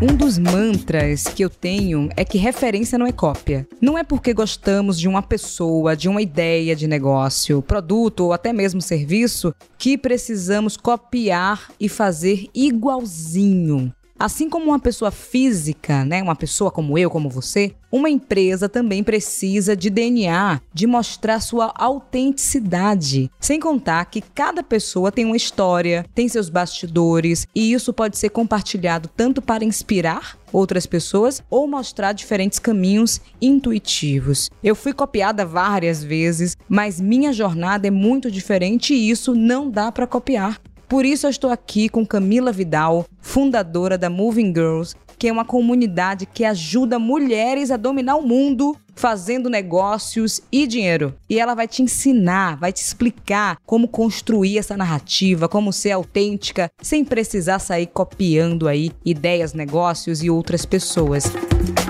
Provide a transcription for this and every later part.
Um dos mantras que eu tenho é que referência não é cópia. Não é porque gostamos de uma pessoa, de uma ideia de negócio, produto ou até mesmo serviço que precisamos copiar e fazer igualzinho. Assim como uma pessoa física, né, uma pessoa como eu, como você, uma empresa também precisa de DNA, de mostrar sua autenticidade. Sem contar que cada pessoa tem uma história, tem seus bastidores, e isso pode ser compartilhado tanto para inspirar outras pessoas ou mostrar diferentes caminhos intuitivos. Eu fui copiada várias vezes, mas minha jornada é muito diferente e isso não dá para copiar. Por isso eu estou aqui com Camila Vidal, fundadora da Moving Girls, que é uma comunidade que ajuda mulheres a dominar o mundo fazendo negócios e dinheiro. E ela vai te ensinar, vai te explicar como construir essa narrativa, como ser autêntica, sem precisar sair copiando aí ideias, negócios e outras pessoas. E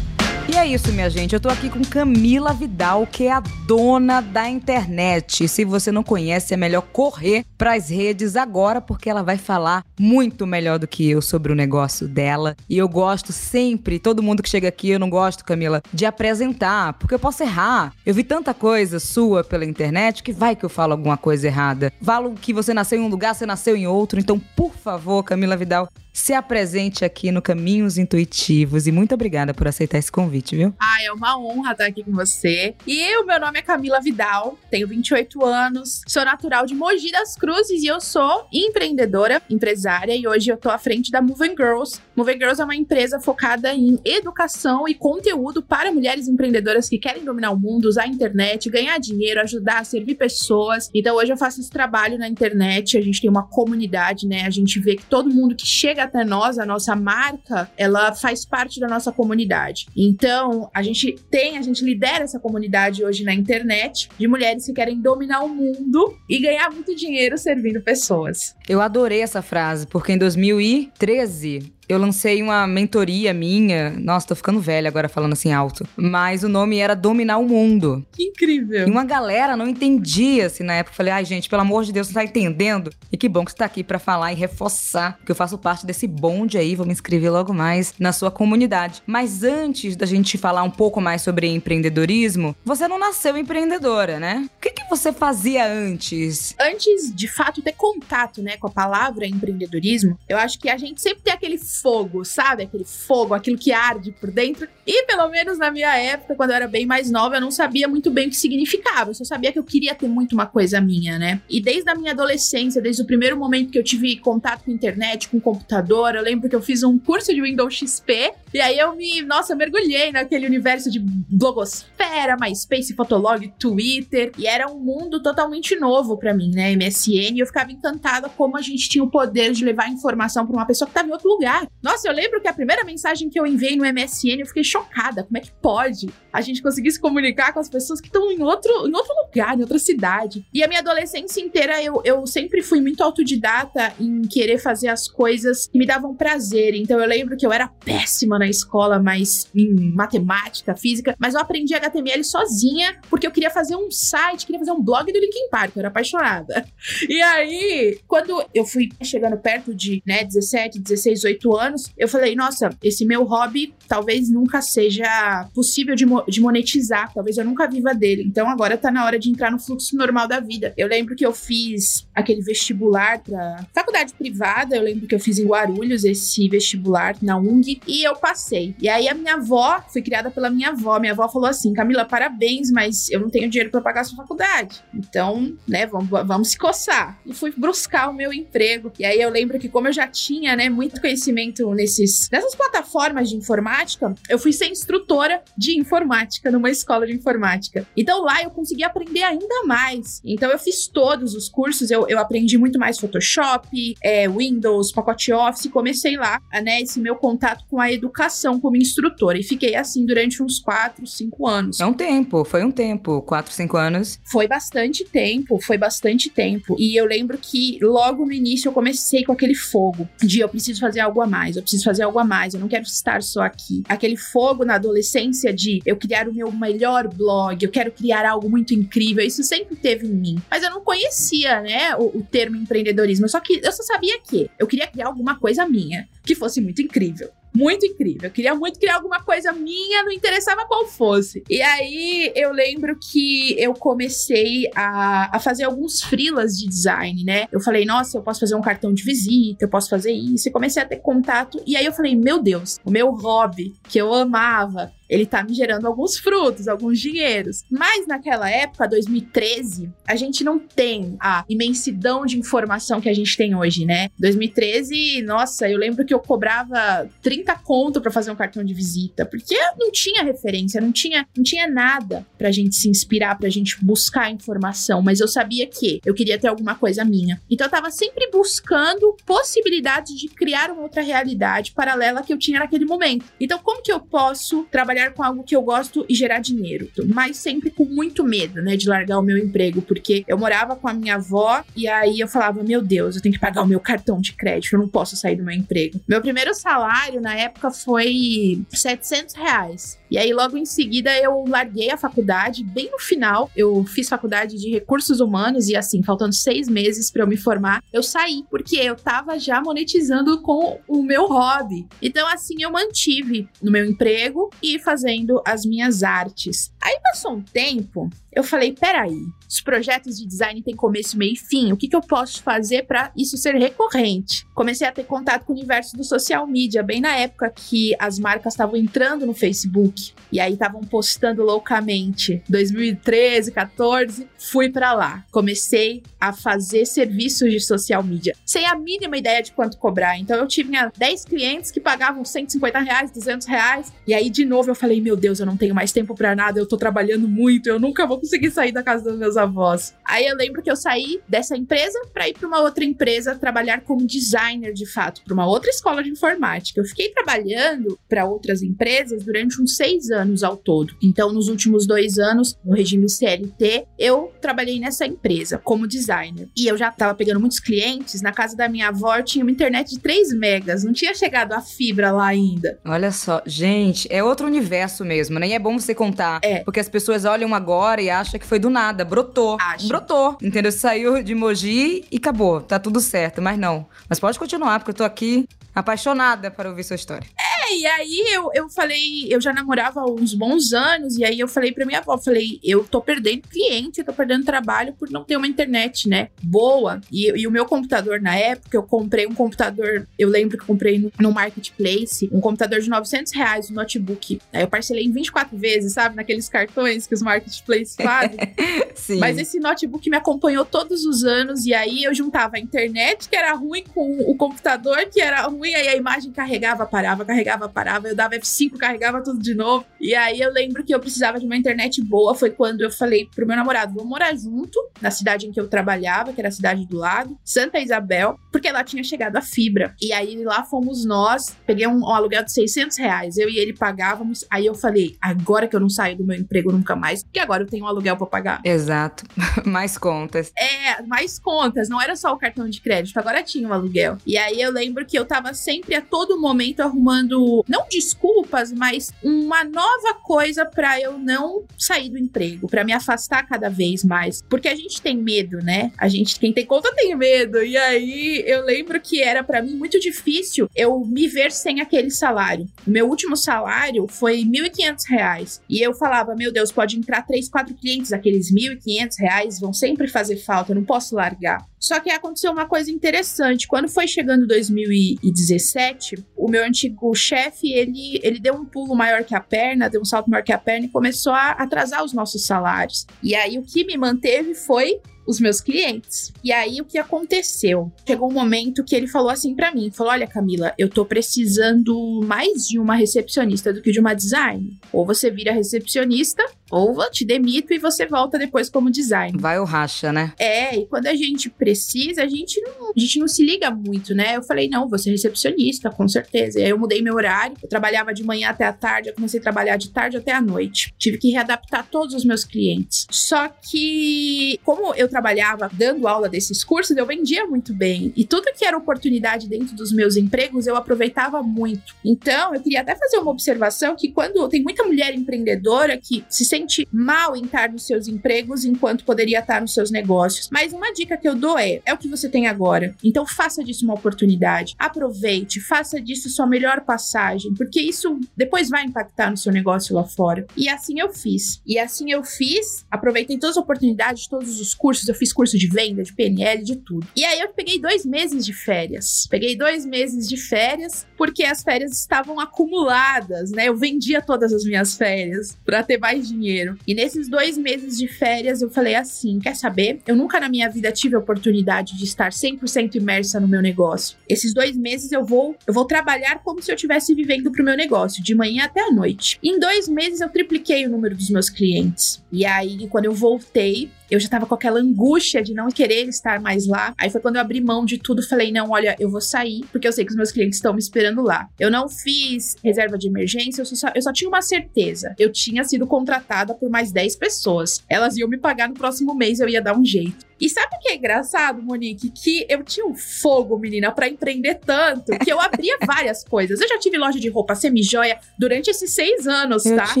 é isso, minha gente. Eu tô aqui com Camila Vidal, que é a dona da internet. Se você não conhece, é melhor correr para as redes agora, porque ela vai falar muito melhor do que eu sobre o negócio dela. E eu gosto sempre, todo mundo que chega aqui, eu não gosto, Camila, de apresentar, porque eu posso errar. Eu vi tanta coisa sua pela internet que vai que eu falo alguma coisa errada. Falo que você nasceu em um lugar, você nasceu em outro. Então, por favor, Camila Vidal, se apresente aqui no Caminhos Intuitivos e muito obrigada por aceitar esse convite, viu? Ah, é uma honra estar aqui com você. E o meu nome é Camila Vidal, tenho 28 anos, sou natural de Mogi das Cruzes e eu sou empreendedora, empresária e hoje eu tô à frente da Moving Girls. Moving Girls é uma empresa focada em educação e conteúdo para mulheres empreendedoras que querem dominar o mundo, usar a internet, ganhar dinheiro, ajudar a servir pessoas. Então hoje eu faço esse trabalho na internet, a gente tem uma comunidade, né? A gente vê que todo mundo que chega até nós, a nossa marca, ela faz parte da nossa comunidade. Então, a gente tem, a gente lidera essa comunidade hoje na internet de mulheres que querem dominar o mundo e ganhar muito dinheiro servindo pessoas. Eu adorei essa frase, porque em 2013 eu lancei uma mentoria minha. Nossa, tô ficando velha agora falando assim alto. Mas o nome era Dominar o Mundo. Que incrível. E uma galera não entendia, assim, na época. Falei, ai, gente, pelo amor de Deus, você tá entendendo? E que bom que você tá aqui para falar e reforçar que eu faço parte desse bonde aí. Vou me inscrever logo mais na sua comunidade. Mas antes da gente falar um pouco mais sobre empreendedorismo, você não nasceu empreendedora, né? O que, que você fazia antes? Antes, de fato, ter contato, né, com a palavra empreendedorismo, eu acho que a gente sempre tem aquele fogo, sabe? Aquele fogo, aquilo que arde por dentro. E pelo menos na minha época, quando eu era bem mais nova, eu não sabia muito bem o que significava. Eu só sabia que eu queria ter muito uma coisa minha, né? E desde a minha adolescência, desde o primeiro momento que eu tive contato com internet, com computador, eu lembro que eu fiz um curso de Windows XP. E aí eu me, nossa, mergulhei naquele universo de blogosfera, MySpace, Fotolog, Twitter. E era um mundo totalmente novo para mim, né? MSN. E eu ficava encantada como a gente tinha o poder de levar informação para uma pessoa que tava em outro lugar. Nossa, eu lembro que a primeira mensagem que eu enviei no MSN, eu fiquei chocada. Como é que pode a gente conseguir se comunicar com as pessoas que estão em outro, em outro lugar, em outra cidade? E a minha adolescência inteira, eu, eu sempre fui muito autodidata em querer fazer as coisas que me davam prazer. Então eu lembro que eu era péssima na escola, mas em matemática, física, mas eu aprendi HTML sozinha porque eu queria fazer um site, queria fazer um blog do Linkin Park, eu era apaixonada. E aí, quando eu fui chegando perto de, né, 17, 16, 18 anos, eu falei, nossa, esse meu hobby talvez nunca seja possível de, mo de monetizar, talvez eu nunca viva dele. Então agora tá na hora de entrar no fluxo normal da vida. Eu lembro que eu fiz aquele vestibular pra faculdade privada, eu lembro que eu fiz em Guarulhos esse vestibular na UNG e eu passei. E aí a minha avó, fui criada pela minha avó, minha avó falou assim: Camila, parabéns, mas eu não tenho dinheiro para pagar a sua faculdade. Então, né, vamos, vamos se coçar. E fui buscar o meu emprego. E aí eu lembro que, como eu já tinha, né, muito conhecimento muito nesses, nessas plataformas de informática, eu fui ser instrutora de informática numa escola de informática. Então lá eu consegui aprender ainda mais. Então eu fiz todos os cursos, eu, eu aprendi muito mais Photoshop, é, Windows, pacote Office, comecei lá, né, esse meu contato com a educação como instrutora. E fiquei assim durante uns 4, 5 anos. É um tempo, foi um tempo, 4, 5 anos. Foi bastante tempo, foi bastante tempo. E eu lembro que logo no início eu comecei com aquele fogo de eu preciso fazer algo a mais, eu preciso fazer algo a mais, eu não quero estar só aqui. Aquele fogo na adolescência de eu criar o meu melhor blog, eu quero criar algo muito incrível, isso sempre teve em mim. Mas eu não conhecia, né, o, o termo empreendedorismo, só que eu só sabia que eu queria criar alguma coisa minha que fosse muito incrível muito incrível. Eu queria muito criar alguma coisa minha, não interessava qual fosse. E aí eu lembro que eu comecei a, a fazer alguns frilas de design, né? Eu falei, nossa, eu posso fazer um cartão de visita, eu posso fazer isso. E comecei a ter contato. E aí eu falei, meu Deus, o meu hobby que eu amava, ele tá me gerando alguns frutos, alguns dinheiros. Mas naquela época, 2013, a gente não tem a imensidão de informação que a gente tem hoje, né? 2013, nossa, eu lembro que eu cobrava 30 conto para fazer um cartão de visita, porque não tinha referência, não tinha, não tinha nada pra gente se inspirar, pra gente buscar informação, mas eu sabia que eu queria ter alguma coisa minha. Então eu tava sempre buscando possibilidades de criar uma outra realidade paralela que eu tinha naquele momento. Então como que eu posso trabalhar trabalhar com algo que eu gosto e gerar dinheiro. Mas sempre com muito medo, né, de largar o meu emprego, porque eu morava com a minha avó e aí eu falava: Meu Deus, eu tenho que pagar o meu cartão de crédito, eu não posso sair do meu emprego. Meu primeiro salário na época foi 700 reais. E aí, logo em seguida, eu larguei a faculdade. Bem no final, eu fiz faculdade de recursos humanos e, assim, faltando seis meses para eu me formar, eu saí, porque eu tava já monetizando com o meu hobby. Então, assim, eu mantive no meu emprego e fazendo as minhas artes. Aí passou um tempo, eu falei: peraí, os projetos de design têm começo, meio e fim. O que, que eu posso fazer para isso ser recorrente? Comecei a ter contato com o universo do social media, bem na época que as marcas estavam entrando no Facebook e aí estavam postando loucamente. 2013, 14, fui para lá. Comecei a fazer serviços de social media, sem a mínima ideia de quanto cobrar. Então eu tinha 10 clientes que pagavam 150 reais, 200 reais. E aí, de novo, eu falei: meu Deus, eu não tenho mais tempo para nada, eu tô trabalhando muito, eu nunca vou conseguir sair da casa dos meus avós. Aí eu lembro que eu saí dessa empresa para ir para uma outra empresa trabalhar como designer de fato, para uma outra escola de informática. Eu fiquei trabalhando para outras empresas durante uns seis anos ao todo. Então, nos últimos dois anos, no regime CLT, eu trabalhei nessa empresa como designer. E eu já estava pegando muitos clientes. Na casa da minha avó tinha uma internet de 3 megas, não tinha chegado a fibra lá ainda. Olha só, gente, é outro universo mesmo, nem né? é bom você contar. É. Porque as pessoas olham agora e acham que foi do nada, brotou. Acho. Brotou, entendeu? Saiu de Mogi e acabou, tá tudo certo, mas não. Mas pode continuar, porque eu tô aqui apaixonada para ouvir sua história. É, e aí eu, eu falei, eu já namorava há uns bons anos, e aí eu falei pra minha avó, falei, eu tô perdendo cliente, eu tô perdendo trabalho por não ter uma internet, né, boa. E, e o meu computador, na época, eu comprei um computador, eu lembro que eu comprei no, no Marketplace, um computador de 900 reais, um notebook. Aí eu parcelei em 24 vezes, sabe, naqueles cartões que os Marketplace fazem. Sim. Mas esse notebook me acompanhou todos os anos, e aí eu juntava a internet, que era ruim, com o computador, que era ruim, aí a imagem carregava, parava, carregava, parava. Eu dava F5, carregava tudo de novo. E aí eu lembro que eu precisava de uma internet boa. Foi quando eu falei pro meu namorado: vamos morar junto, na cidade em que eu trabalhava, que era a cidade do lado, Santa Isabel, porque lá tinha chegado a fibra. E aí lá fomos nós, peguei um, um aluguel de 600 reais. Eu e ele pagávamos. Aí eu falei: agora que eu não saio do meu emprego nunca mais, porque agora eu tenho um aluguel para pagar. Exato. mais contas. É, mais contas. Não era só o cartão de crédito, agora tinha o um aluguel. E aí eu lembro que eu tava sempre a todo momento arrumando, não desculpas, mas uma nova coisa para eu não sair do emprego, para me afastar cada vez mais. Porque a gente tem medo, né? A gente, quem tem conta tem medo. E aí eu lembro que era para mim muito difícil eu me ver sem aquele salário. O meu último salário foi R$ 1.500. E eu falava, meu Deus, pode entrar três, quatro clientes, aqueles R$ 1.500 vão sempre fazer falta, eu não posso largar. Só que aconteceu uma coisa interessante. Quando foi chegando 2017, o meu antigo chefe, ele, ele deu um pulo maior que a perna, deu um salto maior que a perna e começou a atrasar os nossos salários. E aí o que me manteve foi os meus clientes. E aí o que aconteceu? Chegou um momento que ele falou assim para mim, falou: "Olha, Camila, eu tô precisando mais de uma recepcionista do que de uma design. Ou você vira recepcionista, ou eu te demito e você volta depois como design. Vai o racha, né? É, e quando a gente precisa, a gente não, a gente não se liga muito, né? Eu falei, não, vou ser recepcionista, com certeza. E aí eu mudei meu horário, eu trabalhava de manhã até a tarde, eu comecei a trabalhar de tarde até a noite. Tive que readaptar todos os meus clientes. Só que, como eu trabalhava dando aula desses cursos, eu vendia muito bem. E tudo que era oportunidade dentro dos meus empregos, eu aproveitava muito. Então, eu queria até fazer uma observação que quando tem muita mulher empreendedora que se sente mal em estar nos seus empregos enquanto poderia estar nos seus negócios. Mas uma dica que eu dou é: é o que você tem agora. Então faça disso uma oportunidade. Aproveite, faça disso sua melhor passagem, porque isso depois vai impactar no seu negócio lá fora. E assim eu fiz. E assim eu fiz, aproveitei todas as oportunidades, todos os cursos. Eu fiz curso de venda, de PNL, de tudo. E aí eu peguei dois meses de férias. Peguei dois meses de férias, porque as férias estavam acumuladas, né? Eu vendia todas as minhas férias para ter mais dinheiro dinheiro. E nesses dois meses de férias, eu falei assim: quer saber? Eu nunca na minha vida tive a oportunidade de estar 100% imersa no meu negócio. Esses dois meses eu vou, eu vou trabalhar como se eu estivesse vivendo pro meu negócio, de manhã até a noite. Em dois meses eu tripliquei o número dos meus clientes. E aí, quando eu voltei, eu já tava com aquela angústia de não querer estar mais lá. Aí foi quando eu abri mão de tudo, falei: não, olha, eu vou sair, porque eu sei que os meus clientes estão me esperando lá. Eu não fiz reserva de emergência, eu só, eu só tinha uma certeza. Eu tinha sido contratada por mais 10 pessoas. Elas iam me pagar no próximo mês, eu ia dar um jeito. E sabe o que é engraçado, Monique? Que eu tinha um fogo, menina, para empreender tanto que eu abria várias coisas. Eu já tive loja de roupa semi-joia durante esses seis anos, eu tá? Eu te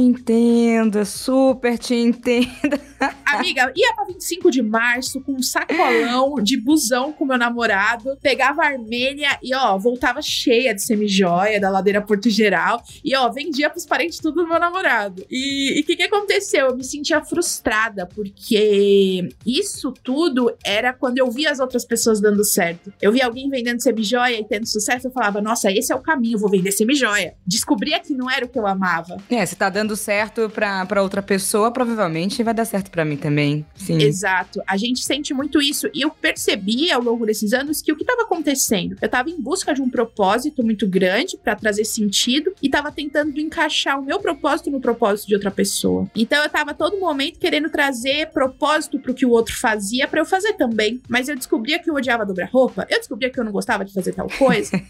entendo, super te entendo. Amiga, ia pra 25 de março com um sacolão de busão com meu namorado, pegava a Armênia e, ó, voltava cheia de semi-joia da ladeira Porto Geral e, ó, vendia pros parentes tudo do meu namorado. E o que que aconteceu? Eu me sentia frustrada porque isso tudo tudo era quando eu via as outras pessoas dando certo. Eu via alguém vendendo semijoia e tendo sucesso, eu falava, nossa, esse é o caminho, vou vender semijoia. Descobria que não era o que eu amava. É, se tá dando certo pra, pra outra pessoa, provavelmente vai dar certo para mim também. Sim. Exato. A gente sente muito isso. E eu percebi ao longo desses anos que o que estava acontecendo? Eu tava em busca de um propósito muito grande para trazer sentido e tava tentando encaixar o meu propósito no propósito de outra pessoa. Então eu tava todo momento querendo trazer propósito pro que o outro fazia para eu fazer também. Mas eu descobria que eu odiava dobrar roupa, eu descobria que eu não gostava de fazer tal coisa.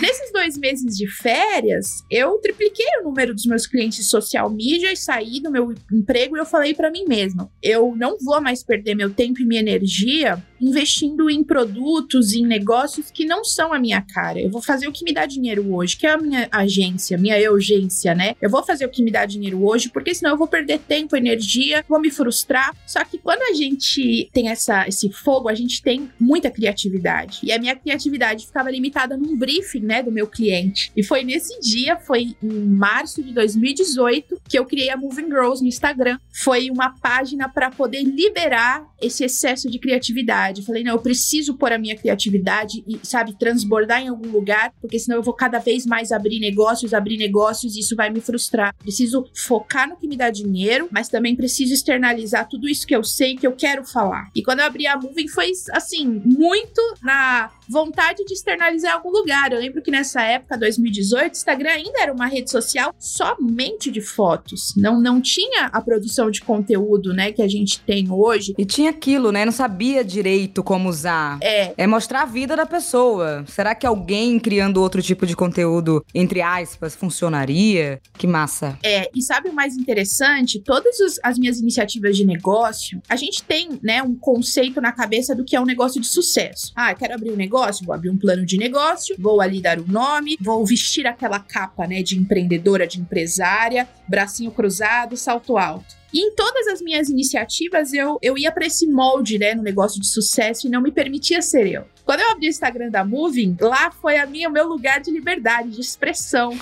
Nesses dois meses de férias, eu tripliquei o número dos meus clientes social media e saí do meu emprego e eu falei para mim mesma: eu não vou mais perder meu tempo e minha energia investindo em produtos, em negócios que não são a minha cara. Eu vou fazer o que me dá dinheiro hoje, que é a minha agência, minha urgência, né? Eu vou fazer o que me dá dinheiro hoje, porque senão eu vou perder tempo, energia, vou me frustrar. Só que quando a gente tem essa esse fogo, a gente tem muita criatividade. E a minha criatividade ficava limitada num briefing, né, do meu cliente. E foi nesse dia, foi em março de 2018, que eu criei a Moving Girls no Instagram. Foi uma página para poder liberar esse excesso de criatividade. Falei, não, eu preciso pôr a minha criatividade e, sabe, transbordar em algum lugar, porque senão eu vou cada vez mais abrir negócios, abrir negócios e isso vai me frustrar. Preciso focar no que me dá dinheiro, mas também preciso externalizar tudo isso que eu sei que eu quero falar. E quando quando eu abri a Moving foi assim, muito na vontade de externalizar em algum lugar. Eu lembro que nessa época, 2018, Instagram ainda era uma rede social somente de fotos. Não, não tinha a produção de conteúdo, né, que a gente tem hoje. E tinha aquilo, né? Não sabia direito como usar. É. É mostrar a vida da pessoa. Será que alguém criando outro tipo de conteúdo, entre aspas, funcionaria? Que massa. É, e sabe o mais interessante? Todas as minhas iniciativas de negócio, a gente tem, né, um conceito na cabeça do que é um negócio de sucesso. Ah, eu quero abrir um negócio vou abrir um plano de negócio, vou ali dar o um nome, vou vestir aquela capa, né, de empreendedora, de empresária, bracinho cruzado, salto alto. E em todas as minhas iniciativas, eu, eu ia para esse molde, né, no negócio de sucesso e não me permitia ser eu. Quando eu abri o Instagram da Moving, lá foi a minha, o meu lugar de liberdade, de expressão.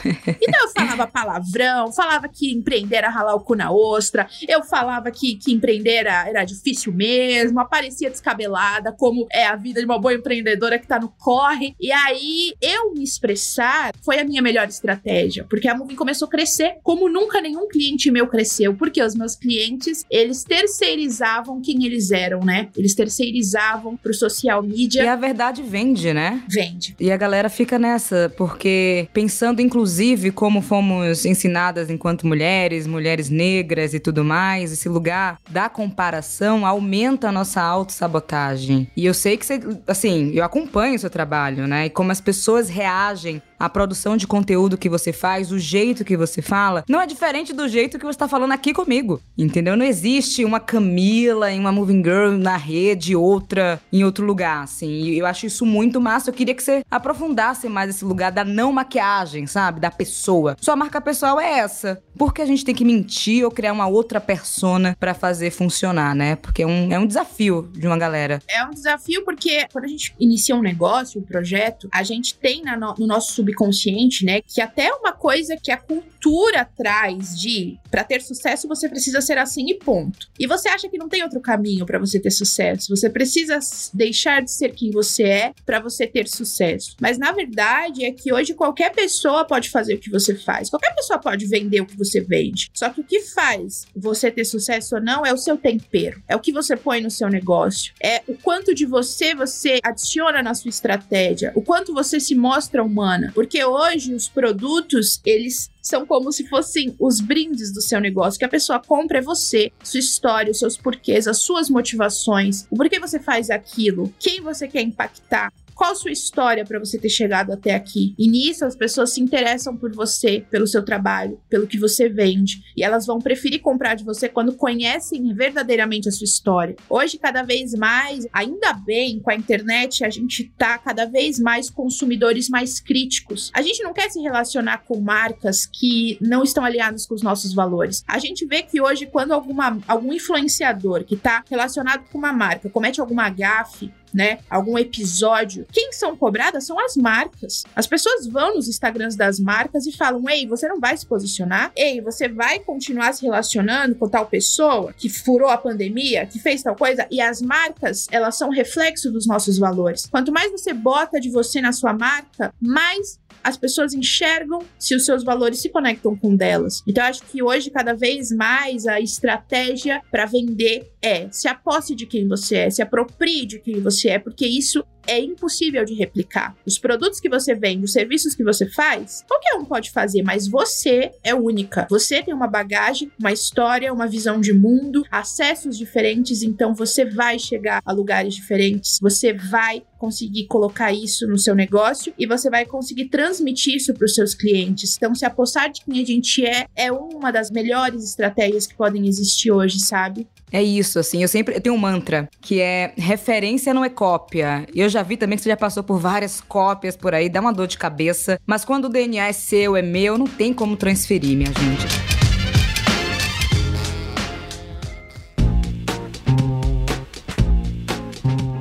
Então eu falava palavrão, falava que empreender era ralar o cu na ostra, eu falava que, que empreender era, era difícil mesmo, aparecia descabelada, como é a vida de uma boa empreendedora que tá no corre. E aí, eu me expressar foi a minha melhor estratégia, porque a Moving começou a crescer como nunca nenhum cliente meu cresceu, porque os meus clientes, eles terceirizavam quem eles eram, né? Eles terceirizavam pro social media. E a verdade vende, né? Vende. E a galera fica nessa, porque pensando inclusive como fomos ensinadas enquanto mulheres, mulheres negras e tudo mais, esse lugar da comparação aumenta a nossa autossabotagem. E eu sei que você, assim, eu acompanho o seu trabalho, né? E como as pessoas reagem à produção de conteúdo que você faz, o jeito que você fala, não é diferente do jeito que você tá falando aqui comigo. Entendeu? Não existe uma Camila em uma Moving Girl na rede, outra em outro lugar, assim. E eu acho isso muito massa. Eu queria que você aprofundasse mais esse lugar da não maquiagem, sabe? Da pessoa. Sua marca pessoal é essa. Por que a gente tem que mentir ou criar uma outra persona para fazer funcionar, né? Porque é um, é um desafio de uma galera. É um desafio porque quando a gente inicia um negócio, um projeto, a gente tem no, no nosso subconsciente, né, que até uma coisa que a cultura traz de para ter sucesso você precisa ser assim e ponto. E você acha que não tem outro caminho para você ter sucesso. Você precisa deixar de ser quem você é para você ter sucesso. Mas na verdade é que hoje qualquer pessoa pode fazer o que você faz. Qualquer pessoa pode vender o que você vende. Só que o que faz você ter sucesso ou não é o seu tempero. É o que você põe no seu negócio. É o quanto de você você adiciona na sua estratégia. O quanto você se mostra humana. Porque hoje os produtos, eles são como se fossem os brindes do seu negócio. Que a pessoa compra é você, sua história, os seus porquês, as suas motivações, o porquê você faz aquilo, quem você quer impactar. Qual a sua história para você ter chegado até aqui? E nisso as pessoas se interessam por você, pelo seu trabalho, pelo que você vende. E elas vão preferir comprar de você quando conhecem verdadeiramente a sua história. Hoje, cada vez mais, ainda bem, com a internet, a gente tá cada vez mais consumidores mais críticos. A gente não quer se relacionar com marcas que não estão alinhadas com os nossos valores. A gente vê que hoje, quando alguma, algum influenciador que está relacionado com uma marca comete alguma gafe, né, algum episódio, quem são cobradas são as marcas. As pessoas vão nos Instagrams das marcas e falam: "Ei, você não vai se posicionar? Ei, você vai continuar se relacionando com tal pessoa que furou a pandemia, que fez tal coisa?" E as marcas, elas são reflexo dos nossos valores. Quanto mais você bota de você na sua marca, mais as pessoas enxergam se os seus valores se conectam com delas. Então, acho que hoje, cada vez mais, a estratégia para vender é se aposse de quem você é, se aproprie de quem você é, porque isso é impossível de replicar. Os produtos que você vende, os serviços que você faz, qualquer um pode fazer, mas você é única. Você tem uma bagagem, uma história, uma visão de mundo, acessos diferentes, então você vai chegar a lugares diferentes, você vai conseguir colocar isso no seu negócio e você vai conseguir transmitir isso para os seus clientes. Então, se apostar de quem a gente é, é uma das melhores estratégias que podem existir hoje, sabe? É isso, assim. Eu sempre eu tenho um mantra que é referência não é cópia. Eu já vi também que você já passou por várias cópias por aí, dá uma dor de cabeça. Mas quando o DNA é seu, é meu, não tem como transferir, minha gente.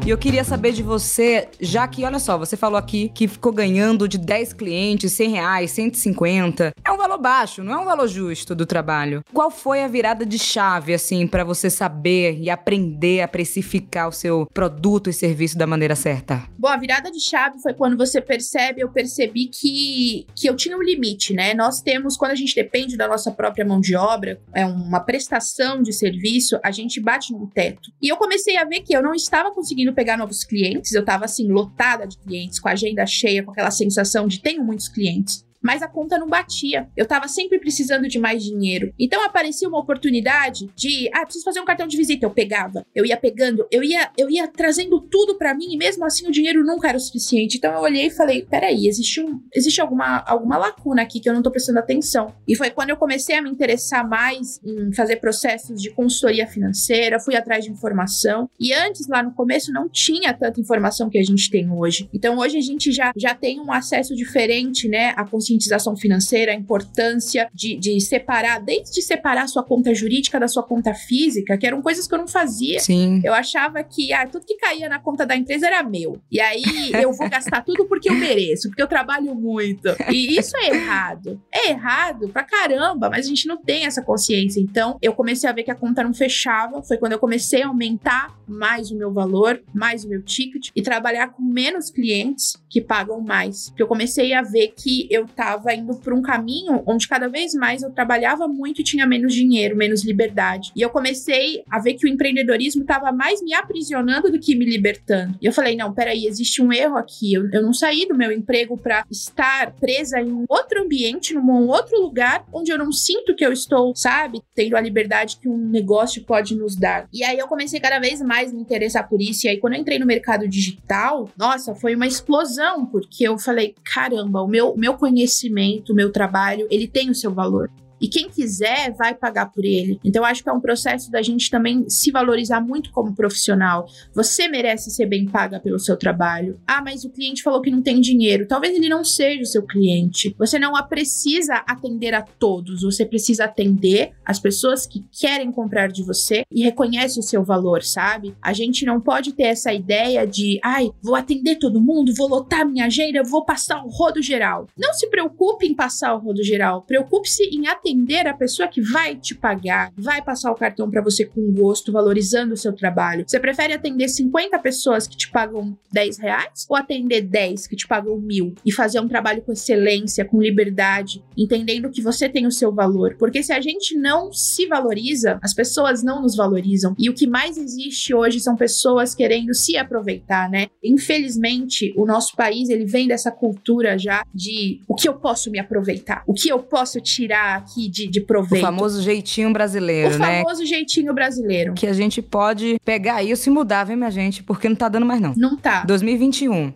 E eu queria saber de você, já que, olha só, você falou aqui que ficou ganhando de 10 clientes, 100 reais, 150. É um valor baixo, não é um valor justo do trabalho. Qual foi a virada de chave, assim, para você saber e aprender a precificar o seu produto e serviço da maneira certa? Bom, a virada de chave foi quando você percebe, eu percebi que, que eu tinha um limite, né? Nós temos, quando a gente depende da nossa própria mão de obra, é uma prestação de serviço, a gente bate no teto. E eu comecei a ver que eu não estava conseguindo pegar novos clientes, eu tava assim, lotada de clientes, com a agenda cheia, com aquela sensação de tenho muitos clientes mas a conta não batia. Eu tava sempre precisando de mais dinheiro. Então aparecia uma oportunidade de, ah, preciso fazer um cartão de visita, eu pegava. Eu ia pegando, eu ia, eu ia trazendo tudo para mim e mesmo assim o dinheiro nunca era o suficiente. Então eu olhei e falei, peraí, existe, um, existe alguma, alguma lacuna aqui que eu não tô prestando atenção. E foi quando eu comecei a me interessar mais em fazer processos de consultoria financeira, fui atrás de informação. E antes, lá no começo, não tinha tanta informação que a gente tem hoje. Então hoje a gente já, já tem um acesso diferente, né, a consciência conscientização financeira, a importância de, de separar, desde separar a sua conta jurídica da sua conta física, que eram coisas que eu não fazia. Sim. Eu achava que ah, tudo que caía na conta da empresa era meu. E aí eu vou gastar tudo porque eu mereço, porque eu trabalho muito. E isso é errado. É errado pra caramba, mas a gente não tem essa consciência. Então, eu comecei a ver que a conta não fechava. Foi quando eu comecei a aumentar mais o meu valor, mais o meu ticket e trabalhar com menos clientes que pagam mais. Porque eu comecei a ver que eu tava tava indo por um caminho onde cada vez mais eu trabalhava muito e tinha menos dinheiro, menos liberdade. E eu comecei a ver que o empreendedorismo estava mais me aprisionando do que me libertando. E eu falei: não, peraí, existe um erro aqui. Eu, eu não saí do meu emprego para estar presa em um outro ambiente, num outro lugar, onde eu não sinto que eu estou, sabe, tendo a liberdade que um negócio pode nos dar. E aí eu comecei cada vez mais a me interessar por isso. E aí, quando eu entrei no mercado digital, nossa, foi uma explosão, porque eu falei: caramba, o meu, meu conhecimento, o meu trabalho, ele tem o seu valor. E quem quiser vai pagar por ele. Então, acho que é um processo da gente também se valorizar muito como profissional. Você merece ser bem paga pelo seu trabalho. Ah, mas o cliente falou que não tem dinheiro. Talvez ele não seja o seu cliente. Você não precisa atender a todos. Você precisa atender as pessoas que querem comprar de você e reconhece o seu valor, sabe? A gente não pode ter essa ideia de, ai, vou atender todo mundo, vou lotar minha agenda, vou passar o rodo geral. Não se preocupe em passar o rodo geral. Preocupe-se em atender atender a pessoa que vai te pagar, vai passar o cartão para você com gosto, valorizando o seu trabalho. Você prefere atender 50 pessoas que te pagam 10 reais ou atender 10 que te pagam mil e fazer um trabalho com excelência, com liberdade, entendendo que você tem o seu valor? Porque se a gente não se valoriza, as pessoas não nos valorizam. E o que mais existe hoje são pessoas querendo se aproveitar, né? Infelizmente, o nosso país ele vem dessa cultura já de o que eu posso me aproveitar, o que eu posso tirar aqui de, de proveito. O famoso jeitinho brasileiro, o né? O famoso jeitinho brasileiro. Que a gente pode pegar isso e mudar, viu, minha gente? Porque não tá dando mais, não. Não tá. 2021.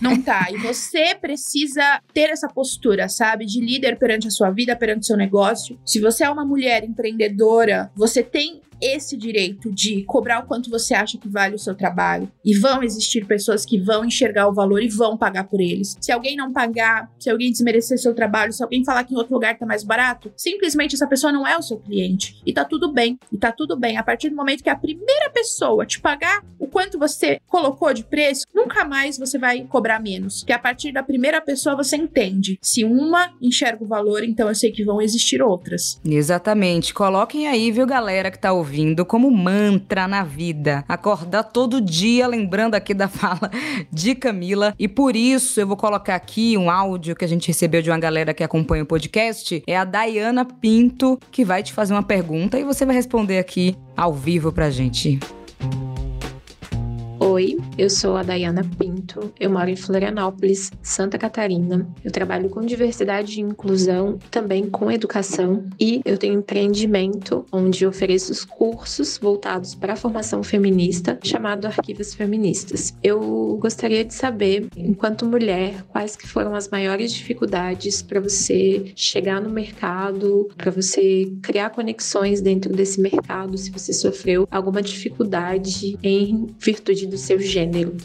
Não tá. E você precisa ter essa postura, sabe? De líder perante a sua vida, perante o seu negócio. Se você é uma mulher empreendedora, você tem esse direito de cobrar o quanto você acha que vale o seu trabalho. E vão existir pessoas que vão enxergar o valor e vão pagar por eles. Se alguém não pagar, se alguém desmerecer seu trabalho, se alguém falar que em outro lugar tá mais barato, simplesmente essa pessoa não é o seu cliente. E tá tudo bem. E tá tudo bem. A partir do momento que a primeira pessoa te pagar o quanto você colocou de preço, nunca mais você vai cobrar menos. Que a partir da primeira pessoa você entende. Se uma enxerga o valor, então eu sei que vão existir outras. Exatamente. Coloquem aí, viu, galera que tá ouvindo ouvindo como mantra na vida. Acordar todo dia lembrando aqui da fala de Camila. E por isso eu vou colocar aqui um áudio que a gente recebeu de uma galera que acompanha o podcast. É a Dayana Pinto que vai te fazer uma pergunta e você vai responder aqui ao vivo pra gente. Oi, eu sou a Dayana Pinto, eu moro em Florianópolis, Santa Catarina. Eu trabalho com diversidade e inclusão, também com educação e eu tenho empreendimento onde ofereço cursos voltados para a formação feminista, chamado Arquivos Feministas. Eu gostaria de saber, enquanto mulher, quais que foram as maiores dificuldades para você chegar no mercado, para você criar conexões dentro desse mercado, se você sofreu alguma dificuldade em virtude do seu gênero.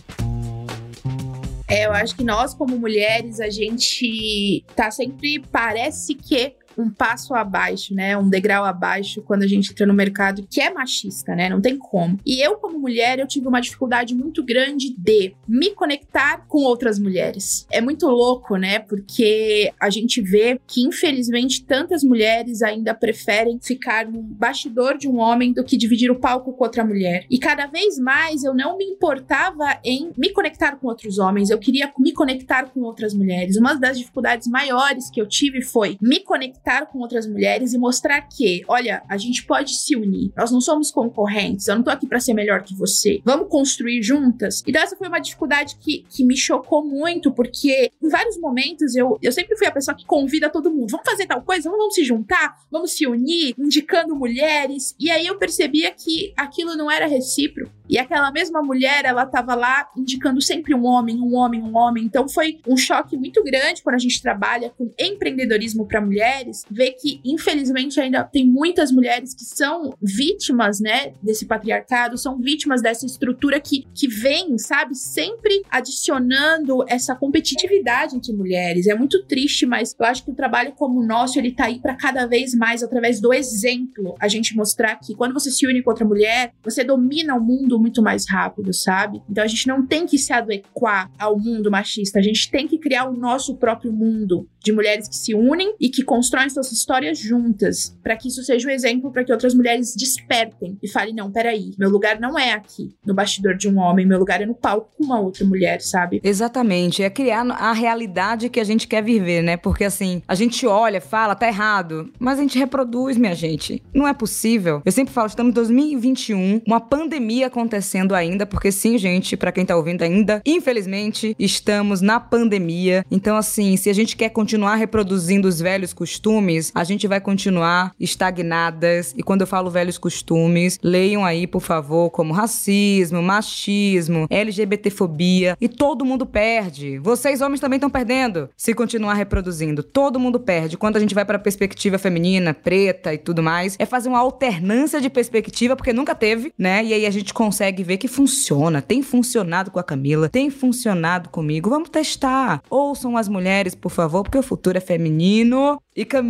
É, eu acho que nós, como mulheres, a gente tá sempre. Parece que um passo abaixo, né? Um degrau abaixo quando a gente entra no mercado que é machista, né? Não tem como. E eu, como mulher, eu tive uma dificuldade muito grande de me conectar com outras mulheres. É muito louco, né? Porque a gente vê que, infelizmente, tantas mulheres ainda preferem ficar no bastidor de um homem do que dividir o palco com outra mulher. E cada vez mais eu não me importava em me conectar com outros homens, eu queria me conectar com outras mulheres. Uma das dificuldades maiores que eu tive foi me conectar conectar com outras mulheres e mostrar que, olha, a gente pode se unir. Nós não somos concorrentes. Eu não tô aqui para ser melhor que você. Vamos construir juntas. Então essa foi uma dificuldade que, que me chocou muito, porque em vários momentos eu, eu sempre fui a pessoa que convida todo mundo. Vamos fazer tal coisa? Vamos, se juntar? Vamos se unir? Indicando mulheres. E aí eu percebia que aquilo não era recíproco. E aquela mesma mulher, ela tava lá indicando sempre um homem, um homem, um homem. Então foi um choque muito grande quando a gente trabalha com empreendedorismo para mulheres, ver que infelizmente ainda tem muitas mulheres que são vítimas, né, desse patriarcado, são vítimas dessa estrutura que que vem, sabe, sempre adicionando essa competitividade entre mulheres. É muito triste, mas eu acho que o trabalho como o nosso, ele tá aí para cada vez mais através do exemplo, a gente mostrar que quando você se une com outra mulher, você domina o mundo muito mais rápido, sabe? Então a gente não tem que se adequar ao mundo machista, a gente tem que criar o nosso próprio mundo de mulheres que se unem e que constroem suas histórias juntas, para que isso seja um exemplo para que outras mulheres despertem e falem: não, peraí, meu lugar não é aqui, no bastidor de um homem, meu lugar é no palco com uma outra mulher, sabe? Exatamente, é criar a realidade que a gente quer viver, né? Porque assim, a gente olha, fala, tá errado, mas a gente reproduz, minha gente. Não é possível. Eu sempre falo, estamos em 2021, uma pandemia acontecendo ainda, porque sim, gente, para quem tá ouvindo ainda, infelizmente, estamos na pandemia. Então, assim, se a gente quer continuar reproduzindo os velhos costumes, a gente vai continuar estagnadas. E quando eu falo velhos costumes, leiam aí, por favor, como racismo, machismo, LGBTfobia. E todo mundo perde. Vocês, homens, também estão perdendo se continuar reproduzindo. Todo mundo perde. Quando a gente vai para a perspectiva feminina, preta e tudo mais, é fazer uma alternância de perspectiva, porque nunca teve, né? E aí a gente consegue ver que funciona. Tem funcionado com a Camila, tem funcionado comigo. Vamos testar. Ouçam as mulheres, por favor, porque o futuro é feminino. E Camila,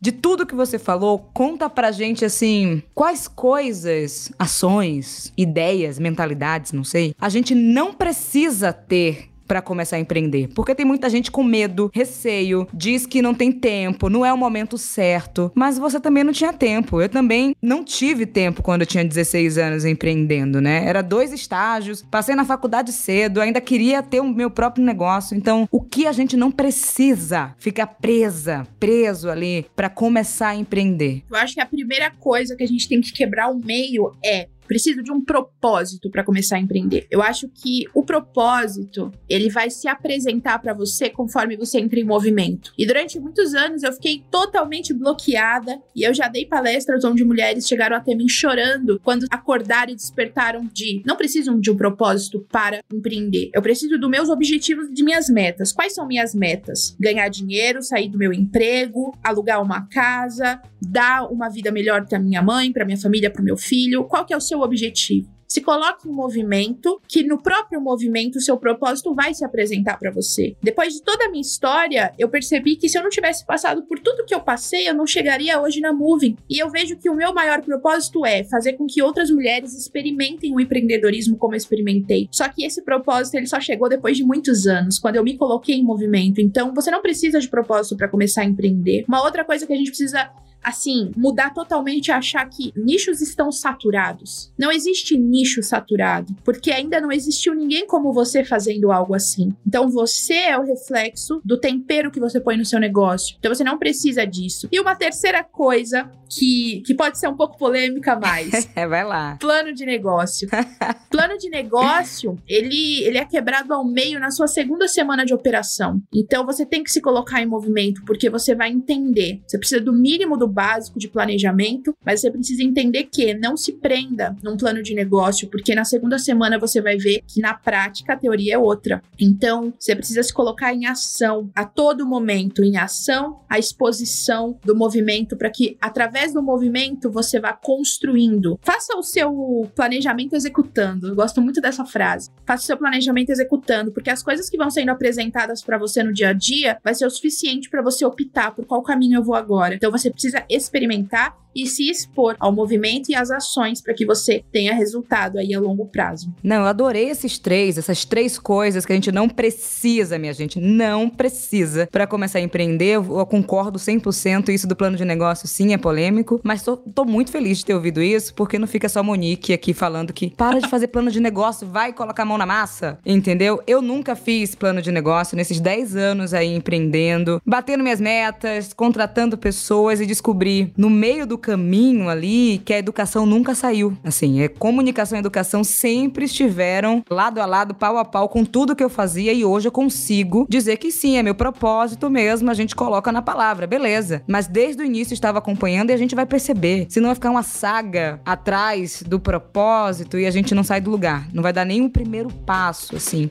de tudo que você falou, conta pra gente assim, quais coisas, ações, ideias, mentalidades, não sei, a gente não precisa ter para começar a empreender. Porque tem muita gente com medo, receio, diz que não tem tempo, não é o momento certo. Mas você também não tinha tempo. Eu também não tive tempo quando eu tinha 16 anos empreendendo, né? Era dois estágios, passei na faculdade cedo, ainda queria ter o meu próprio negócio. Então, o que a gente não precisa ficar presa, preso ali para começar a empreender? Eu acho que a primeira coisa que a gente tem que quebrar o meio é preciso de um propósito para começar a empreender. Eu acho que o propósito, ele vai se apresentar para você conforme você entra em movimento. E durante muitos anos eu fiquei totalmente bloqueada e eu já dei palestras onde mulheres chegaram até mim chorando quando acordaram e despertaram de não precisam de um propósito para empreender. Eu preciso dos meus objetivos, de minhas metas. Quais são minhas metas? Ganhar dinheiro, sair do meu emprego, alugar uma casa, dar uma vida melhor para minha mãe, para minha família, para o meu filho. Qual que é o seu seu objetivo se coloque em movimento, que no próprio movimento o seu propósito vai se apresentar para você. Depois de toda a minha história, eu percebi que se eu não tivesse passado por tudo que eu passei, eu não chegaria hoje na Moving. E eu vejo que o meu maior propósito é fazer com que outras mulheres experimentem o empreendedorismo como eu experimentei. Só que esse propósito ele só chegou depois de muitos anos, quando eu me coloquei em movimento. Então, você não precisa de propósito para começar a empreender. Uma outra coisa que a gente precisa assim, mudar totalmente e achar que nichos estão saturados. Não existe nicho saturado, porque ainda não existiu ninguém como você fazendo algo assim. Então você é o reflexo do tempero que você põe no seu negócio. Então você não precisa disso. E uma terceira coisa que, que pode ser um pouco polêmica mais. É, vai lá. Plano de negócio. Plano de negócio, ele, ele é quebrado ao meio na sua segunda semana de operação. Então você tem que se colocar em movimento, porque você vai entender. Você precisa do mínimo do básico de planejamento, mas você precisa entender que não se prenda num plano de negócio, porque na segunda semana você vai ver que na prática a teoria é outra. Então, você precisa se colocar em ação a todo momento, em ação, a exposição do movimento para que através do movimento você vá construindo. Faça o seu planejamento executando. Eu gosto muito dessa frase. Faça o seu planejamento executando, porque as coisas que vão sendo apresentadas para você no dia a dia vai ser o suficiente para você optar por qual caminho eu vou agora. Então você precisa experimentar e se expor ao movimento e às ações para que você tenha resultado aí a longo prazo. Não, eu adorei esses três, essas três coisas que a gente não precisa, minha gente, não precisa para começar a empreender. Eu, concordo 100%, isso do plano de negócio sim é polêmico, mas tô, tô muito feliz de ter ouvido isso, porque não fica só a Monique aqui falando que para de fazer plano de negócio, vai colocar a mão na massa, entendeu? Eu nunca fiz plano de negócio nesses 10 anos aí empreendendo, batendo minhas metas, contratando pessoas e descobri no meio do caminho ali que a educação nunca saiu. Assim, é, comunicação e educação sempre estiveram lado a lado, pau a pau com tudo que eu fazia e hoje eu consigo dizer que sim, é meu propósito mesmo, a gente coloca na palavra, beleza. Mas desde o início estava acompanhando e a gente vai perceber. Senão vai ficar uma saga atrás do propósito e a gente não sai do lugar. Não vai dar o primeiro passo, assim.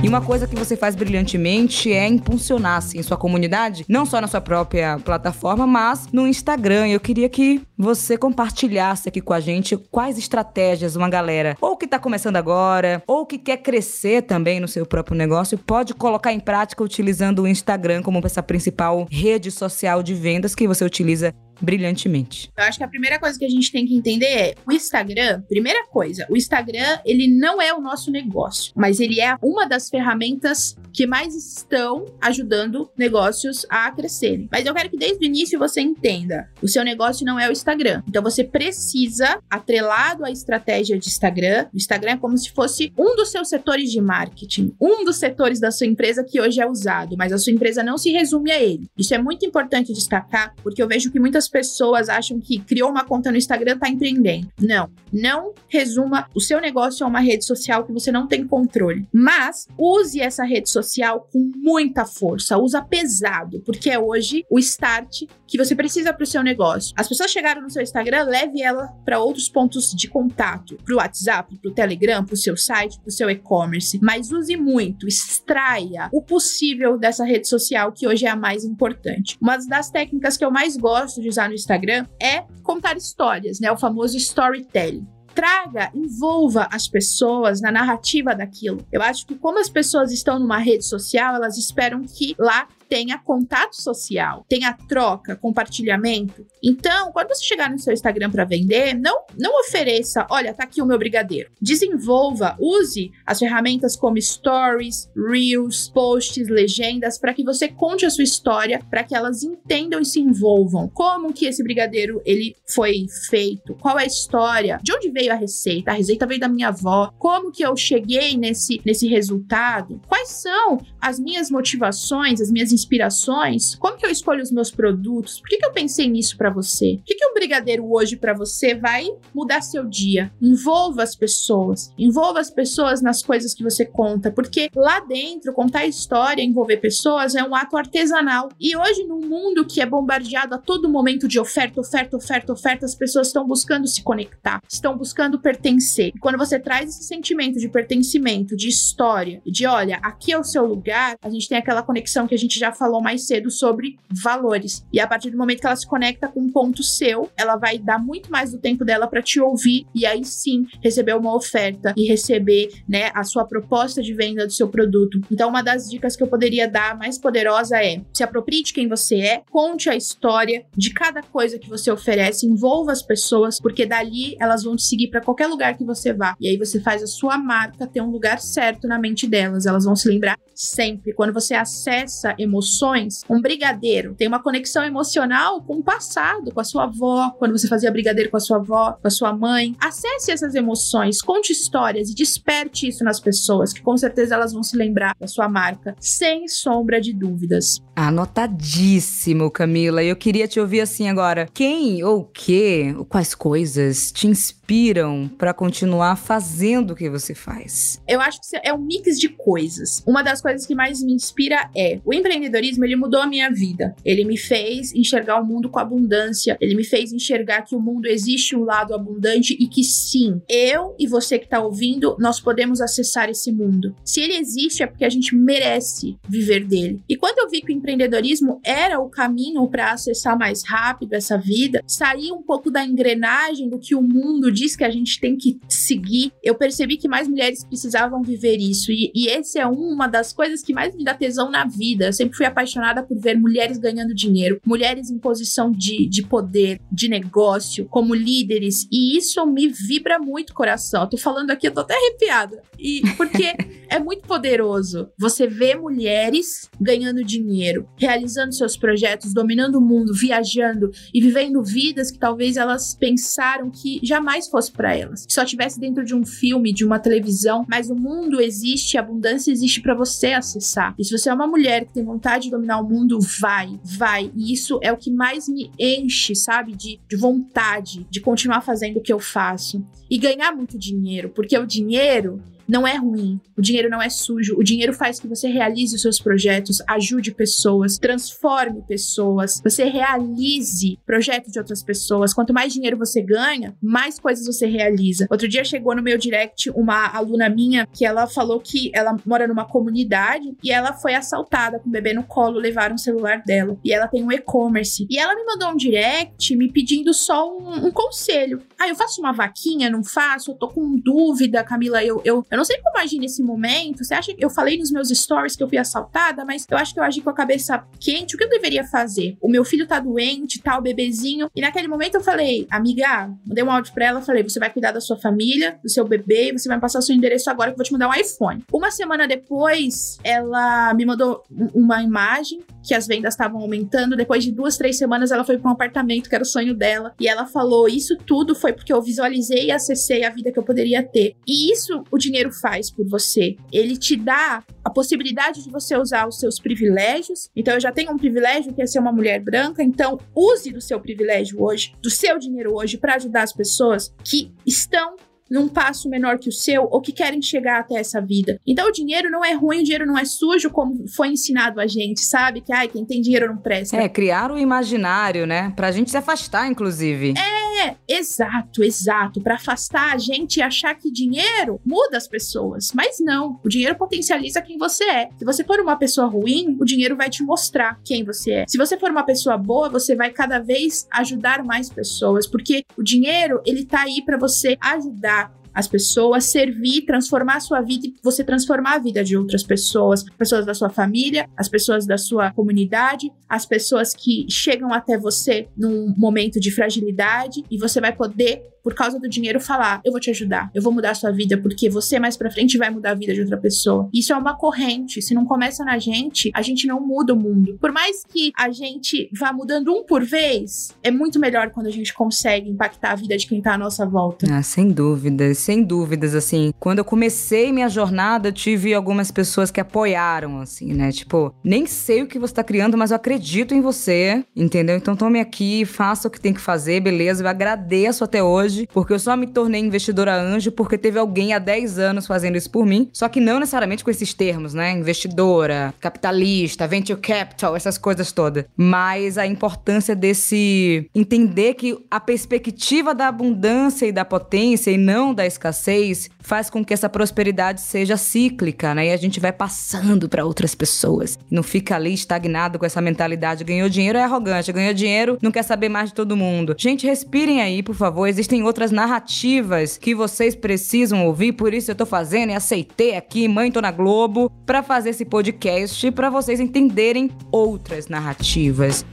E uma coisa que você faz brilhantemente é impulsionar assim sua comunidade, não só na sua própria plataforma, mas no Instagram. Eu queria que você compartilhasse aqui com a gente quais estratégias uma galera, ou que está começando agora, ou que quer crescer também no seu próprio negócio, pode colocar em prática utilizando o Instagram como essa principal rede social de vendas que você utiliza brilhantemente. Eu acho que a primeira coisa que a gente tem que entender é o Instagram. Primeira coisa, o Instagram ele não é o nosso negócio, mas ele é uma das ferramentas que mais estão ajudando negócios a crescerem. Mas eu quero que desde o início você entenda: o seu negócio não é o Instagram. Então você precisa, atrelado à estratégia de Instagram, o Instagram é como se fosse um dos seus setores de marketing, um dos setores da sua empresa que hoje é usado, mas a sua empresa não se resume a ele. Isso é muito importante destacar, porque eu vejo que muitas pessoas acham que criou uma conta no Instagram está empreendendo. Não, não resuma o seu negócio a uma rede social que você não tem controle. Mas use essa rede social com muita força, usa pesado, porque é hoje o start que você precisa para o seu negócio. As pessoas chegaram no seu Instagram, leve ela para outros pontos de contato, para o WhatsApp, para o Telegram, para o seu site, para o seu e-commerce, mas use muito, extraia o possível dessa rede social que hoje é a mais importante. Uma das técnicas que eu mais gosto de usar no Instagram é contar histórias, né? O famoso storytelling traga, envolva as pessoas na narrativa daquilo. Eu acho que como as pessoas estão numa rede social, elas esperam que lá tenha contato social, tenha troca, compartilhamento. Então, quando você chegar no seu Instagram para vender, não, não ofereça, olha, tá aqui o meu brigadeiro. Desenvolva, use as ferramentas como stories, reels, posts, legendas para que você conte a sua história, para que elas entendam e se envolvam. Como que esse brigadeiro ele foi feito? Qual é a história? De onde veio a receita? A receita veio da minha avó. Como que eu cheguei nesse nesse resultado? Quais são as minhas motivações, as minhas inspirações, como que eu escolho os meus produtos? Por que, que eu pensei nisso para você? Por que, que um brigadeiro hoje para você vai mudar seu dia? Envolva as pessoas, envolva as pessoas nas coisas que você conta, porque lá dentro, contar história, envolver pessoas é um ato artesanal. E hoje, num mundo que é bombardeado a todo momento de oferta, oferta, oferta, oferta, as pessoas estão buscando se conectar, estão buscando pertencer. E quando você traz esse sentimento de pertencimento, de história, de olha, aqui é o seu lugar, a gente tem aquela conexão que a gente já já falou mais cedo sobre valores. E a partir do momento que ela se conecta com um ponto seu, ela vai dar muito mais do tempo dela para te ouvir e aí sim receber uma oferta e receber, né, a sua proposta de venda do seu produto. Então, uma das dicas que eu poderia dar mais poderosa é: se aproprie de quem você é, conte a história de cada coisa que você oferece, envolva as pessoas, porque dali elas vão te seguir para qualquer lugar que você vá. E aí você faz a sua marca ter um lugar certo na mente delas. Elas vão se lembrar sempre. Quando você acessa emoções emoções, um brigadeiro tem uma conexão emocional com o passado, com a sua avó, quando você fazia brigadeiro com a sua avó, com a sua mãe. Acesse essas emoções, conte histórias e desperte isso nas pessoas, que com certeza elas vão se lembrar da sua marca, sem sombra de dúvidas. Anotadíssimo, Camila. Eu queria te ouvir assim agora. Quem ou que, ou quais coisas te inspiram para continuar fazendo o que você faz? Eu acho que é um mix de coisas. Uma das coisas que mais me inspira é o empreendedorismo empreendedorismo, ele mudou a minha vida. Ele me fez enxergar o mundo com abundância. Ele me fez enxergar que o mundo existe um lado abundante e que sim, eu e você que está ouvindo, nós podemos acessar esse mundo. Se ele existe, é porque a gente merece viver dele. E quando eu vi que o empreendedorismo era o caminho para acessar mais rápido essa vida, sair um pouco da engrenagem do que o mundo diz que a gente tem que seguir, eu percebi que mais mulheres precisavam viver isso. E, e essa é uma das coisas que mais me dá tesão na vida. Eu sempre fui apaixonada por ver mulheres ganhando dinheiro, mulheres em posição de, de poder, de negócio, como líderes, e isso me vibra muito o coração. Eu tô falando aqui, eu tô até arrepiada. E porque é muito poderoso você ver mulheres ganhando dinheiro, realizando seus projetos, dominando o mundo, viajando e vivendo vidas que talvez elas pensaram que jamais fosse para elas. Que só tivesse dentro de um filme, de uma televisão, mas o mundo existe, a abundância existe para você acessar. E se você é uma mulher que tem vontade de dominar o mundo, vai, vai. E isso é o que mais me enche, sabe? De, de vontade de continuar fazendo o que eu faço. E ganhar muito dinheiro, porque o dinheiro não é ruim. O dinheiro não é sujo. O dinheiro faz que você realize os seus projetos, ajude pessoas, transforme pessoas, você realize projetos de outras pessoas. Quanto mais dinheiro você ganha, mais coisas você realiza. Outro dia chegou no meu direct uma aluna minha que ela falou que ela mora numa comunidade e ela foi assaltada com o bebê no colo, levaram o celular dela. E ela tem um e-commerce. E ela me mandou um direct me pedindo só um, um conselho. Ah, eu faço uma vaquinha, não faço? Eu tô com dúvida, Camila, eu, eu, eu Eu não sei como agir nesse momento. Você acha que eu falei nos meus stories que eu fui assaltada, mas eu acho que eu agi com a cabeça quente. O que eu deveria fazer? O meu filho tá doente, tá o bebezinho. E naquele momento eu falei, amiga, mandei um áudio pra ela, falei, você vai cuidar da sua família, do seu bebê, você vai passar o seu endereço agora que eu vou te mandar um iPhone. Uma semana depois, ela me mandou uma imagem que as vendas estavam aumentando. Depois de duas, três semanas, ela foi para um apartamento que era o sonho dela. E ela falou: Isso tudo foi porque eu visualizei e acessei a vida que eu poderia ter. E isso o dinheiro faz por você. Ele te dá a possibilidade de você usar os seus privilégios. Então, eu já tenho um privilégio que é ser uma mulher branca. Então, use do seu privilégio hoje, do seu dinheiro hoje, para ajudar as pessoas que estão num passo menor que o seu ou que querem chegar até essa vida. Então o dinheiro não é ruim, o dinheiro não é sujo como foi ensinado a gente, sabe? Que ai, quem tem dinheiro não presta. É, criar o imaginário, né? Pra gente se afastar, inclusive. É, exato, exato. Para afastar a gente e achar que dinheiro muda as pessoas. Mas não, o dinheiro potencializa quem você é. Se você for uma pessoa ruim, o dinheiro vai te mostrar quem você é. Se você for uma pessoa boa, você vai cada vez ajudar mais pessoas, porque o dinheiro, ele tá aí para você ajudar as pessoas, servir, transformar a sua vida e você transformar a vida de outras pessoas, pessoas da sua família, as pessoas da sua comunidade, as pessoas que chegam até você num momento de fragilidade e você vai poder por causa do dinheiro, falar: eu vou te ajudar, eu vou mudar a sua vida, porque você mais pra frente vai mudar a vida de outra pessoa. Isso é uma corrente. Se não começa na gente, a gente não muda o mundo. Por mais que a gente vá mudando um por vez, é muito melhor quando a gente consegue impactar a vida de quem tá à nossa volta. Ah, sem dúvidas, sem dúvidas, assim. Quando eu comecei minha jornada, tive algumas pessoas que apoiaram, assim, né? Tipo, nem sei o que você tá criando, mas eu acredito em você, entendeu? Então tome aqui, faça o que tem que fazer, beleza? Eu agradeço até hoje porque eu só me tornei investidora anjo porque teve alguém há 10 anos fazendo isso por mim, só que não necessariamente com esses termos, né? Investidora, capitalista, venture capital, essas coisas todas. Mas a importância desse entender que a perspectiva da abundância e da potência e não da escassez faz com que essa prosperidade seja cíclica, né? E a gente vai passando para outras pessoas. Não fica ali estagnado com essa mentalidade. Ganhou dinheiro é arrogante, ganhou dinheiro não quer saber mais de todo mundo. Gente, respirem aí, por favor. Existem outras narrativas que vocês precisam ouvir, por isso eu tô fazendo e aceitei aqui, mãe, tô na Globo, para fazer esse podcast para vocês entenderem outras narrativas.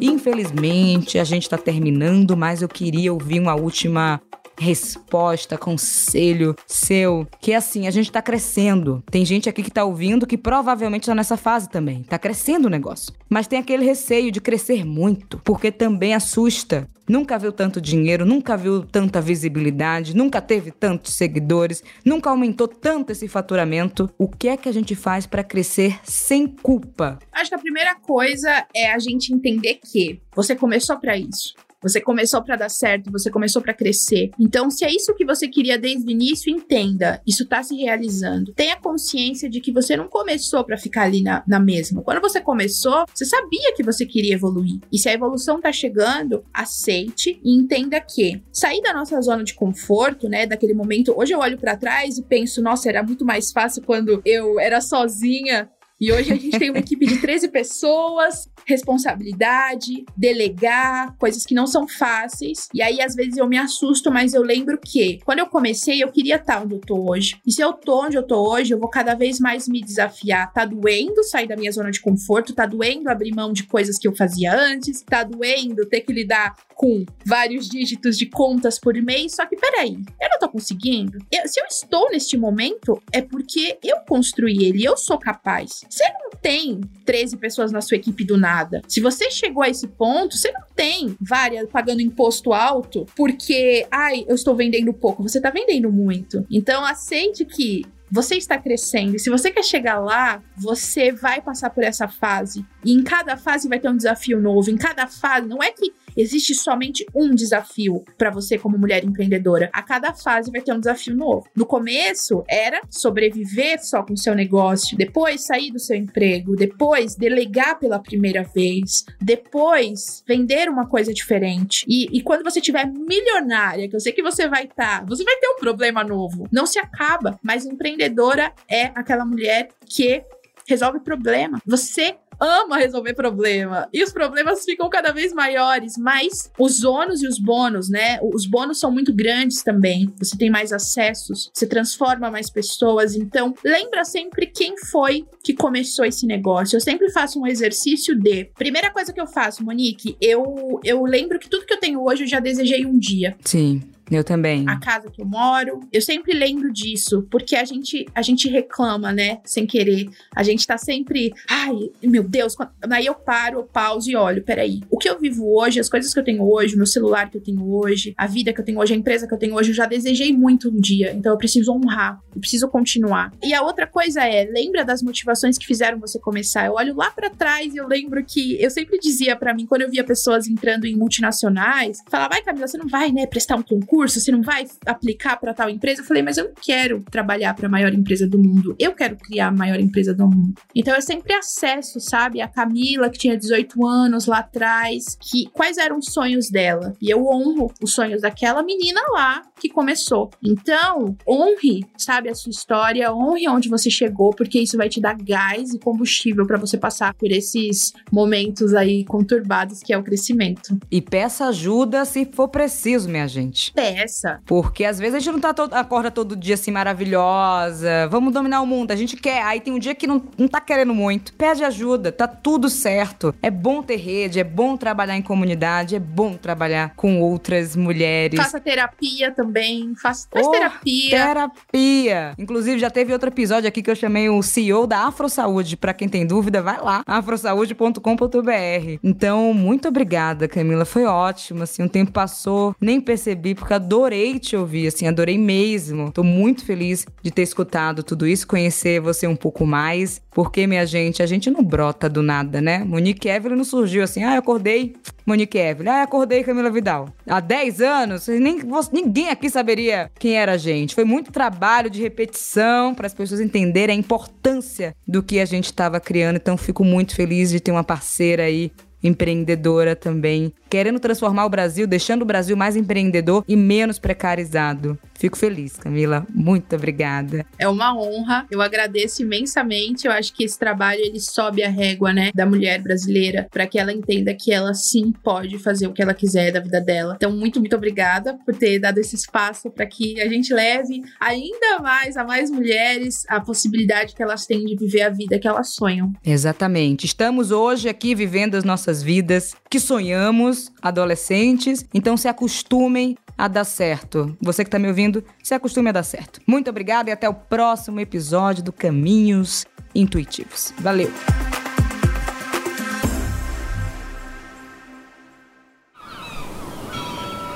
Infelizmente, a gente está terminando, mas eu queria ouvir uma última resposta, conselho seu, que é assim, a gente tá crescendo. Tem gente aqui que tá ouvindo que provavelmente tá nessa fase também. Tá crescendo o negócio. Mas tem aquele receio de crescer muito, porque também assusta. Nunca viu tanto dinheiro, nunca viu tanta visibilidade, nunca teve tantos seguidores, nunca aumentou tanto esse faturamento. O que é que a gente faz para crescer sem culpa? Acho que a primeira coisa é a gente entender que você começou para isso. Você começou para dar certo, você começou para crescer. Então, se é isso que você queria desde o início, entenda, isso tá se realizando. Tenha consciência de que você não começou para ficar ali na, na mesma. Quando você começou, você sabia que você queria evoluir. E se a evolução tá chegando, aceite e entenda que sair da nossa zona de conforto, né, daquele momento, hoje eu olho para trás e penso, nossa, era muito mais fácil quando eu era sozinha e hoje a gente tem uma equipe de 13 pessoas, responsabilidade, delegar, coisas que não são fáceis. E aí, às vezes, eu me assusto, mas eu lembro que quando eu comecei, eu queria estar onde eu tô hoje. E se eu tô onde eu tô hoje, eu vou cada vez mais me desafiar. Tá doendo sair da minha zona de conforto, tá doendo abrir mão de coisas que eu fazia antes, tá doendo ter que lidar com vários dígitos de contas por mês. Só que peraí, eu não tô conseguindo. Eu, se eu estou neste momento, é porque eu construí ele, eu sou capaz. Você não tem 13 pessoas na sua equipe do nada. Se você chegou a esse ponto, você não tem várias pagando imposto alto porque, ai, eu estou vendendo pouco. Você está vendendo muito. Então aceite que você está crescendo. Se você quer chegar lá, você vai passar por essa fase. E em cada fase vai ter um desafio novo. Em cada fase, não é que existe somente um desafio para você como mulher empreendedora. A cada fase vai ter um desafio novo. No começo era sobreviver só com o seu negócio, depois sair do seu emprego, depois delegar pela primeira vez, depois vender uma coisa diferente. E, e quando você tiver milionária, que eu sei que você vai estar, tá, você vai ter um problema novo. Não se acaba, mas empreendedora é aquela mulher que resolve problema. Você ama resolver problema. E os problemas ficam cada vez maiores, mas os ônus e os bônus, né? Os bônus são muito grandes também. Você tem mais acessos, você transforma mais pessoas. Então, lembra sempre quem foi que começou esse negócio. Eu sempre faço um exercício de. Primeira coisa que eu faço, Monique, eu, eu lembro que tudo que eu tenho hoje eu já desejei um dia. Sim. Eu também. A casa que eu moro. Eu sempre lembro disso, porque a gente, a gente reclama, né? Sem querer. A gente tá sempre. Ai, meu Deus. Aí eu paro, eu pauso e olho. Peraí. O que eu vivo hoje, as coisas que eu tenho hoje, o meu celular que eu tenho hoje, a vida que eu tenho hoje, a empresa que eu tenho hoje, eu já desejei muito um dia. Então eu preciso honrar. Eu preciso continuar. E a outra coisa é, lembra das motivações que fizeram você começar? Eu olho lá para trás e eu lembro que eu sempre dizia para mim, quando eu via pessoas entrando em multinacionais, falava, vai, Camila, você não vai, né, prestar um concurso? Curso, você não vai aplicar para tal empresa? Eu falei, mas eu não quero trabalhar para a maior empresa do mundo. Eu quero criar a maior empresa do mundo. Então eu sempre acesso, sabe, a Camila que tinha 18 anos lá atrás, que quais eram os sonhos dela? E eu honro os sonhos daquela menina lá que começou. Então, honre, sabe, a sua história, honre onde você chegou, porque isso vai te dar gás e combustível para você passar por esses momentos aí conturbados que é o crescimento. E peça ajuda se for preciso, minha gente. Peça essa? Porque às vezes a gente não tá todo, acorda todo dia assim maravilhosa, vamos dominar o mundo, a gente quer. Aí tem um dia que não, não tá querendo muito. Pede ajuda, tá tudo certo. É bom ter rede, é bom trabalhar em comunidade, é bom trabalhar com outras mulheres. Faça terapia também, faça faz Oh, terapia. Terapia. Inclusive, já teve outro episódio aqui que eu chamei o CEO da Afro Saúde. Pra quem tem dúvida, vai lá, afrosaude.com.br. Então, muito obrigada, Camila. Foi ótimo, assim, o tempo passou, nem percebi, porque adorei te ouvir, assim, adorei mesmo. Tô muito feliz de ter escutado tudo isso, conhecer você um pouco mais, porque, minha gente, a gente não brota do nada, né? Monique Evelyn não surgiu assim, ah, eu acordei, Monique Evelyn, ah, eu acordei Camila Vidal. Há 10 anos, nem, ninguém aqui saberia quem era a gente. Foi muito trabalho de repetição para as pessoas entenderem a importância do que a gente estava criando, então fico muito feliz de ter uma parceira aí empreendedora também, querendo transformar o Brasil, deixando o Brasil mais empreendedor e menos precarizado. Fico feliz, Camila. Muito obrigada. É uma honra. Eu agradeço imensamente. Eu acho que esse trabalho ele sobe a régua, né, da mulher brasileira, para que ela entenda que ela sim pode fazer o que ela quiser da vida dela. Então, muito, muito obrigada por ter dado esse espaço para que a gente leve ainda mais a mais mulheres a possibilidade que elas têm de viver a vida que elas sonham. Exatamente. Estamos hoje aqui vivendo as nossas vidas que sonhamos, adolescentes. Então se acostumem a dar certo. Você que está me ouvindo, se acostume a dar certo. Muito obrigada e até o próximo episódio do Caminhos Intuitivos. Valeu!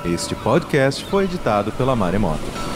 Este podcast foi editado pela Maremoto.